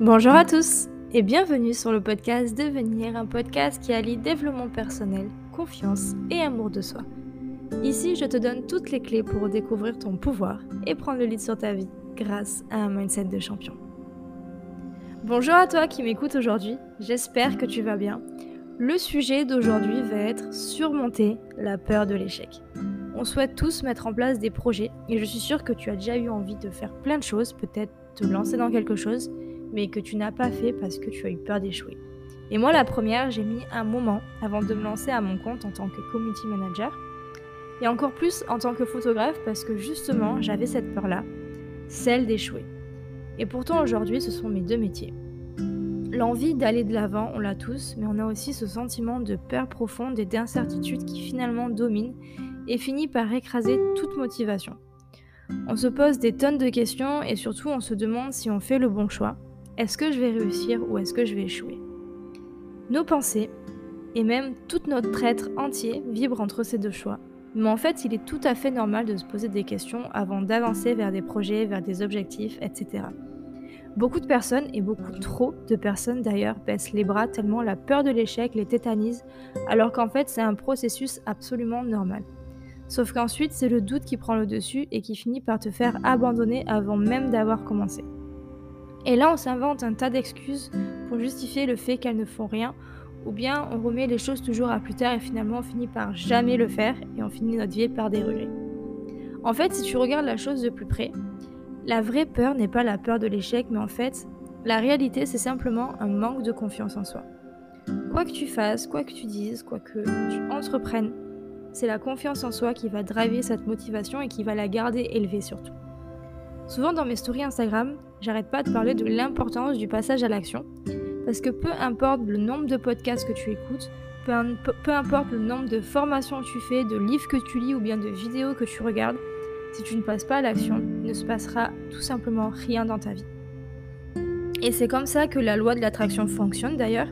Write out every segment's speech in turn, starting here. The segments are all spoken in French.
Bonjour à tous et bienvenue sur le podcast Devenir, un podcast qui allie développement personnel, confiance et amour de soi. Ici, je te donne toutes les clés pour découvrir ton pouvoir et prendre le lead sur ta vie grâce à un mindset de champion. Bonjour à toi qui m'écoutes aujourd'hui, j'espère que tu vas bien. Le sujet d'aujourd'hui va être surmonter la peur de l'échec. On souhaite tous mettre en place des projets et je suis sûre que tu as déjà eu envie de faire plein de choses, peut-être te lancer dans quelque chose, mais que tu n'as pas fait parce que tu as eu peur d'échouer. Et moi, la première, j'ai mis un moment avant de me lancer à mon compte en tant que community manager. Et encore plus en tant que photographe parce que justement, j'avais cette peur-là, celle d'échouer. Et pourtant, aujourd'hui, ce sont mes deux métiers. L'envie d'aller de l'avant, on l'a tous, mais on a aussi ce sentiment de peur profonde et d'incertitude qui finalement domine et finit par écraser toute motivation. On se pose des tonnes de questions et surtout on se demande si on fait le bon choix. Est-ce que je vais réussir ou est-ce que je vais échouer? Nos pensées, et même tout notre être entier, vibrent entre ces deux choix. Mais en fait, il est tout à fait normal de se poser des questions avant d'avancer vers des projets, vers des objectifs, etc. Beaucoup de personnes, et beaucoup trop de personnes d'ailleurs, baissent les bras tellement la peur de l'échec les tétanise, alors qu'en fait c'est un processus absolument normal. Sauf qu'ensuite, c'est le doute qui prend le dessus et qui finit par te faire abandonner avant même d'avoir commencé. Et là, on s'invente un tas d'excuses pour justifier le fait qu'elles ne font rien, ou bien on remet les choses toujours à plus tard et finalement on finit par jamais le faire et on finit notre vie par des regrets. En fait, si tu regardes la chose de plus près, la vraie peur n'est pas la peur de l'échec, mais en fait, la réalité c'est simplement un manque de confiance en soi. Quoi que tu fasses, quoi que tu dises, quoi que tu entreprennes, c'est la confiance en soi qui va driver cette motivation et qui va la garder élevée surtout. Souvent dans mes stories Instagram, j'arrête pas de parler de l'importance du passage à l'action, parce que peu importe le nombre de podcasts que tu écoutes, peu, importe le nombre de formations que tu fais, de livres que tu lis ou bien de vidéos que tu regardes, si tu ne passes pas à l'action, il ne se passera tout simplement rien dans ta vie. Et c'est comme ça que la loi de l'attraction fonctionne d'ailleurs,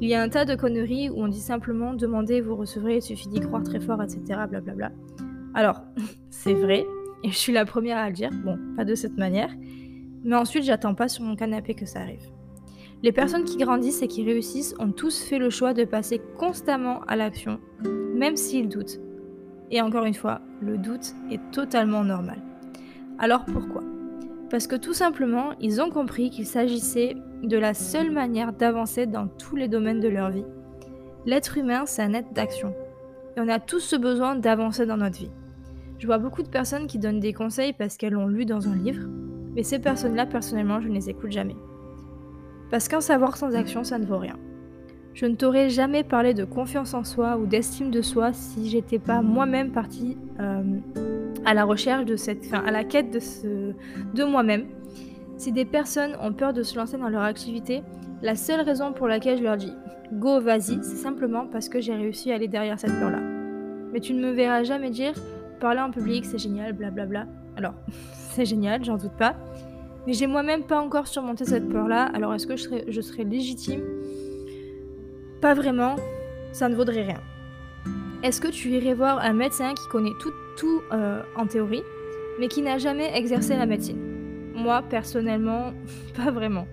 il y a un tas de conneries où on dit simplement demandez, vous recevrez, il suffit d'y croire très fort, etc. Blablabla. Alors, c'est vrai, et je suis la première à le dire, bon, pas de cette manière, mais ensuite j'attends pas sur mon canapé que ça arrive. Les personnes qui grandissent et qui réussissent ont tous fait le choix de passer constamment à l'action, même s'ils doutent. Et encore une fois, le doute est totalement normal. Alors pourquoi? Parce que tout simplement, ils ont compris qu'il s'agissait de la seule manière d'avancer dans tous les domaines de leur vie. L'être humain, c'est un être d'action. Et on a tous ce besoin d'avancer dans notre vie. Je vois beaucoup de personnes qui donnent des conseils parce qu'elles l'ont lu dans un livre, mais ces personnes-là, personnellement, je ne les écoute jamais. Parce qu'un savoir sans action, ça ne vaut rien. Je ne t'aurais jamais parlé de confiance en soi ou d'estime de soi si j'étais pas moi-même partie euh, à la recherche de cette, à la quête de, ce, de moi-même si des personnes ont peur de se lancer dans leur activité, la seule raison pour laquelle je leur dis go, vas-y, c'est simplement parce que j'ai réussi à aller derrière cette peur-là. Mais tu ne me verras jamais dire parler en public, c'est génial, blablabla. Alors, c'est génial, j'en doute pas. Mais j'ai moi-même pas encore surmonté cette peur-là, alors est-ce que je serais, légitime? Pas vraiment, ça ne vaudrait rien. Est-ce que tu irais voir un médecin qui connaît tout, tout euh, en théorie, mais qui n'a jamais exercé la médecine? Moi, personnellement, pas vraiment.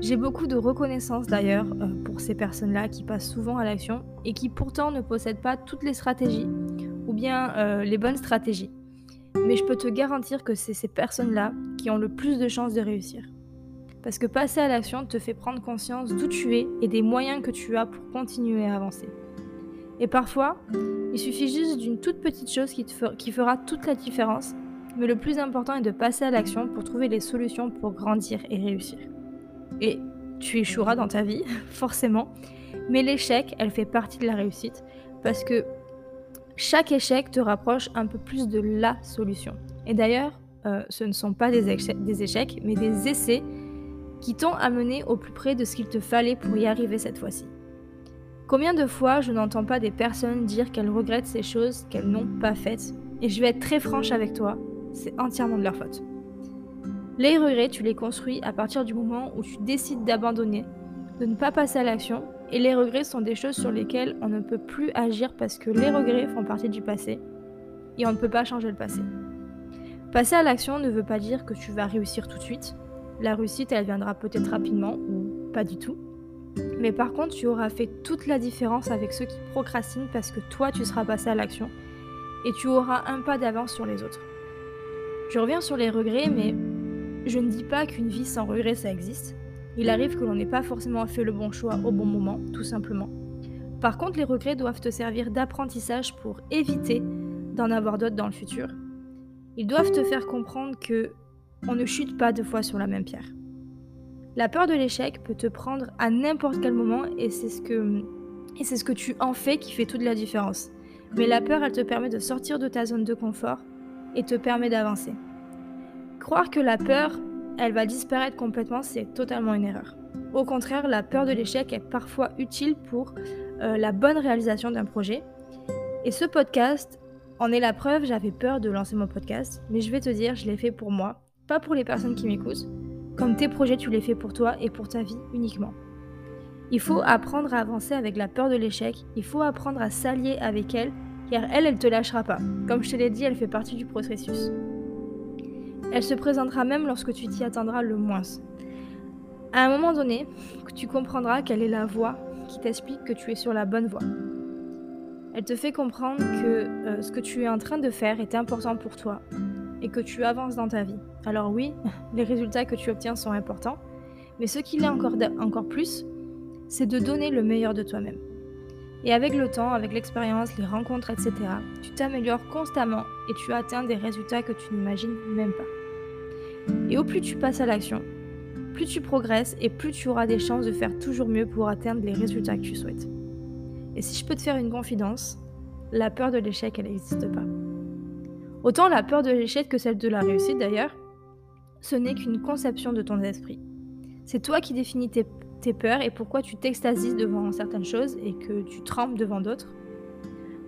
J'ai beaucoup de reconnaissance d'ailleurs euh, pour ces personnes-là qui passent souvent à l'action et qui pourtant ne possèdent pas toutes les stratégies ou bien euh, les bonnes stratégies. Mais je peux te garantir que c'est ces personnes-là qui ont le plus de chances de réussir. Parce que passer à l'action te fait prendre conscience d'où tu es et des moyens que tu as pour continuer à avancer. Et parfois, il suffit juste d'une toute petite chose qui, qui fera toute la différence mais le plus important est de passer à l'action pour trouver les solutions pour grandir et réussir. Et tu échoueras dans ta vie, forcément, mais l'échec, elle fait partie de la réussite parce que chaque échec te rapproche un peu plus de la solution. Et d'ailleurs, euh, ce ne sont pas des, des échecs, mais des essais qui t'ont amené au plus près de ce qu'il te fallait pour y arriver cette fois-ci. Combien de fois je n'entends pas des personnes dire qu'elles regrettent ces choses qu'elles n'ont pas faites Et je vais être très franche avec toi, c'est entièrement de leur faute. Les regrets, tu les construis à partir du moment où tu décides d'abandonner, de ne pas passer à l'action, et les regrets sont des choses sur lesquelles on ne peut plus agir parce que les regrets font partie du passé, et on ne peut pas changer le passé. Passer à l'action ne veut pas dire que tu vas réussir tout de suite. La réussite, elle viendra peut-être rapidement ou pas du tout. Mais par contre, tu auras fait toute la différence avec ceux qui procrastinent parce que toi, tu seras passé à l'action et tu auras un pas d'avance sur les autres. Je reviens sur les regrets, mais je ne dis pas qu'une vie sans regrets, ça existe. Il arrive que l'on n'ait pas forcément fait le bon choix au bon moment, tout simplement. Par contre, les regrets doivent te servir d'apprentissage pour éviter d'en avoir d'autres dans le futur. Ils doivent te faire comprendre que on ne chute pas deux fois sur la même pierre. La peur de l'échec peut te prendre à n'importe quel moment et c'est ce que et c'est ce que tu en fais qui fait toute la différence. Mais la peur, elle te permet de sortir de ta zone de confort et te permet d'avancer. Croire que la peur, elle va disparaître complètement, c'est totalement une erreur. Au contraire, la peur de l'échec est parfois utile pour euh, la bonne réalisation d'un projet. Et ce podcast en est la preuve, j'avais peur de lancer mon podcast, mais je vais te dire, je l'ai fait pour moi, pas pour les personnes qui m'écoutent. Comme tes projets, tu les fais pour toi et pour ta vie uniquement. Il faut apprendre à avancer avec la peur de l'échec, il faut apprendre à s'allier avec elle, car elle, elle te lâchera pas. Comme je te l'ai dit, elle fait partie du processus. Elle se présentera même lorsque tu t'y attendras le moins. À un moment donné, tu comprendras quelle est la voie qui t'explique que tu es sur la bonne voie. Elle te fait comprendre que euh, ce que tu es en train de faire est important pour toi et que tu avances dans ta vie. Alors oui, les résultats que tu obtiens sont importants, mais ce qu'il est encore, encore plus, c'est de donner le meilleur de toi-même. Et avec le temps, avec l'expérience, les rencontres, etc., tu t'améliores constamment et tu atteins des résultats que tu n'imagines même pas. Et au plus tu passes à l'action, plus tu progresses et plus tu auras des chances de faire toujours mieux pour atteindre les résultats que tu souhaites. Et si je peux te faire une confidence, la peur de l'échec, elle n'existe pas. Autant la peur de l'échec que celle de la réussite d'ailleurs, ce n'est qu'une conception de ton esprit. C'est toi qui définis tes tes peurs et pourquoi tu t'extasies devant certaines choses et que tu trembles devant d'autres.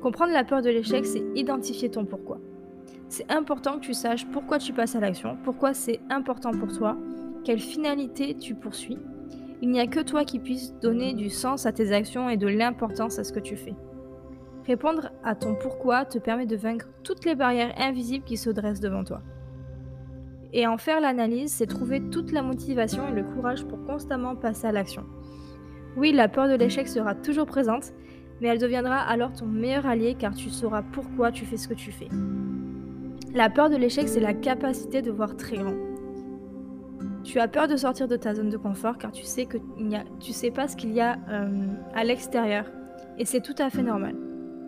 Comprendre la peur de l'échec, c'est identifier ton pourquoi. C'est important que tu saches pourquoi tu passes à l'action, pourquoi c'est important pour toi, quelle finalité tu poursuis. Il n'y a que toi qui puisses donner du sens à tes actions et de l'importance à ce que tu fais. Répondre à ton pourquoi te permet de vaincre toutes les barrières invisibles qui se dressent devant toi. Et en faire l'analyse, c'est trouver toute la motivation et le courage pour constamment passer à l'action. Oui, la peur de l'échec sera toujours présente, mais elle deviendra alors ton meilleur allié car tu sauras pourquoi tu fais ce que tu fais. La peur de l'échec, c'est la capacité de voir très grand. Tu as peur de sortir de ta zone de confort car tu sais que y a, tu sais pas ce qu'il y a euh, à l'extérieur et c'est tout à fait normal.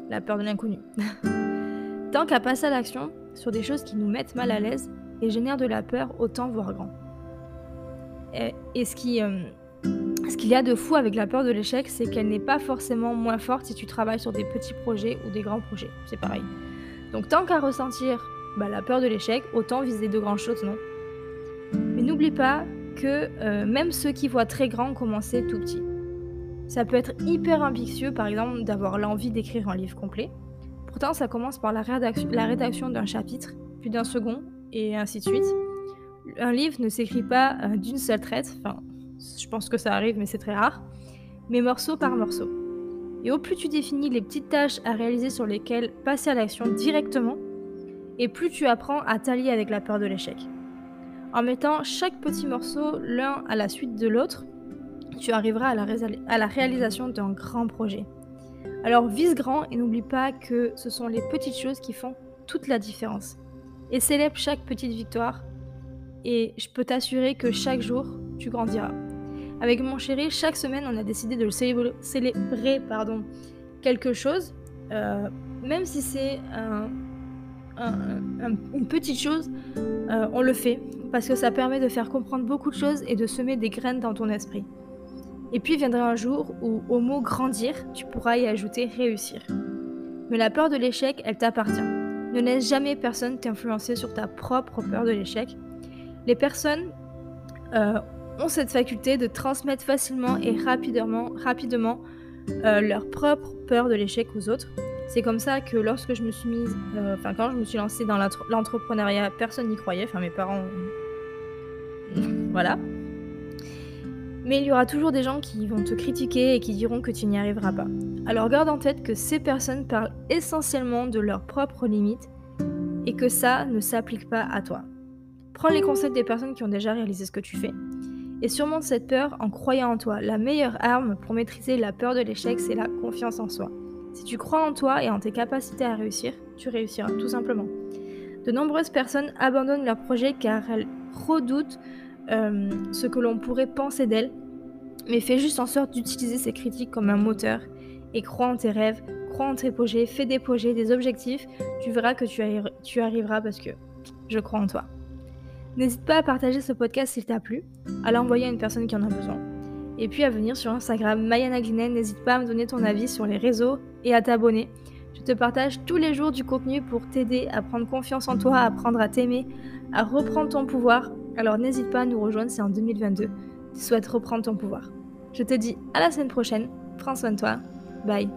La peur de l'inconnu. Tant qu'à passer à l'action sur des choses qui nous mettent mal à l'aise, et génère de la peur, autant voir grand. Et, ce qui, euh, ce qu'il y a de fou avec la peur de l'échec, c'est qu'elle n'est pas forcément moins forte si tu travailles sur des petits projets ou des grands projets. C'est pareil. Donc tant qu'à ressentir bah, la peur de l'échec, autant viser de grandes choses, non? Mais n'oublie pas que euh, même ceux qui voient très grand commencer tout petit. Ça peut être hyper ambitieux, par exemple, d'avoir l'envie d'écrire un livre complet. Pourtant, ça commence par la rédaction, la rédaction d'un chapitre, puis d'un second, et ainsi de suite. Un livre ne s'écrit pas euh, d'une seule traite, enfin, je pense que ça arrive, mais c'est très rare, mais morceau par morceau. Et au plus tu définis les petites tâches à réaliser sur lesquelles passer à l'action directement, et plus tu apprends à t'allier avec la peur de l'échec. En mettant chaque petit morceau l'un à la suite de l'autre, tu arriveras à la, à la réalisation d'un grand projet. Alors vise grand et n'oublie pas que ce sont les petites choses qui font toute la différence et célèbre chaque petite victoire. Et je peux t'assurer que chaque jour, tu grandiras. Avec mon chéri, chaque semaine, on a décidé de le célébrer, pardon, quelque chose, euh, même si c'est une petite chose, euh, on le fait parce que ça permet de faire comprendre beaucoup de choses et de semer des graines dans ton esprit. Et puis viendra un jour où au mot grandir, tu pourras y ajouter réussir. Mais la peur de l'échec, elle t'appartient. Ne laisse jamais personne t'influencer sur ta propre peur de l'échec. Les personnes euh, ont cette faculté de transmettre facilement et rapidement, euh, leur propre peur de l'échec aux autres. C'est comme ça que lorsque je me suis mise, euh, enfin quand je me suis lancée dans l'entrepreneuriat, personne n'y croyait, enfin mes parents, voilà. Mais il y aura toujours des gens qui vont te critiquer et qui diront que tu n'y arriveras pas. Alors garde en tête que ces personnes parlent essentiellement de leurs propres limites et que ça ne s'applique pas à toi. Prends les conseils des personnes qui ont déjà réalisé ce que tu fais. Et surmonte cette peur en croyant en toi. La meilleure arme pour maîtriser la peur de l'échec, c'est la confiance en soi. Si tu crois en toi et en tes capacités à réussir, tu réussiras tout simplement. De nombreuses personnes abandonnent leur projet car elles redoutent euh, ce que l'on pourrait penser d'elles, mais fais juste en sorte d'utiliser ces critiques comme un moteur et crois en tes rêves, crois en tes projets, fais des projets, des objectifs, tu verras que tu, tu arriveras parce que je crois en toi. N'hésite pas à partager ce podcast s'il t'a plu, à l'envoyer à une personne qui en a besoin. Et puis à venir sur Instagram, Mayana Glinen, n'hésite pas à me donner ton avis sur les réseaux et à t'abonner. Je te partage tous les jours du contenu pour t'aider à prendre confiance en toi, à apprendre à t'aimer, à reprendre ton pouvoir. Alors n'hésite pas à nous rejoindre, c'est en 2022. Tu souhaites reprendre ton pouvoir. Je te dis à la semaine prochaine. Prends soin de toi. Bye.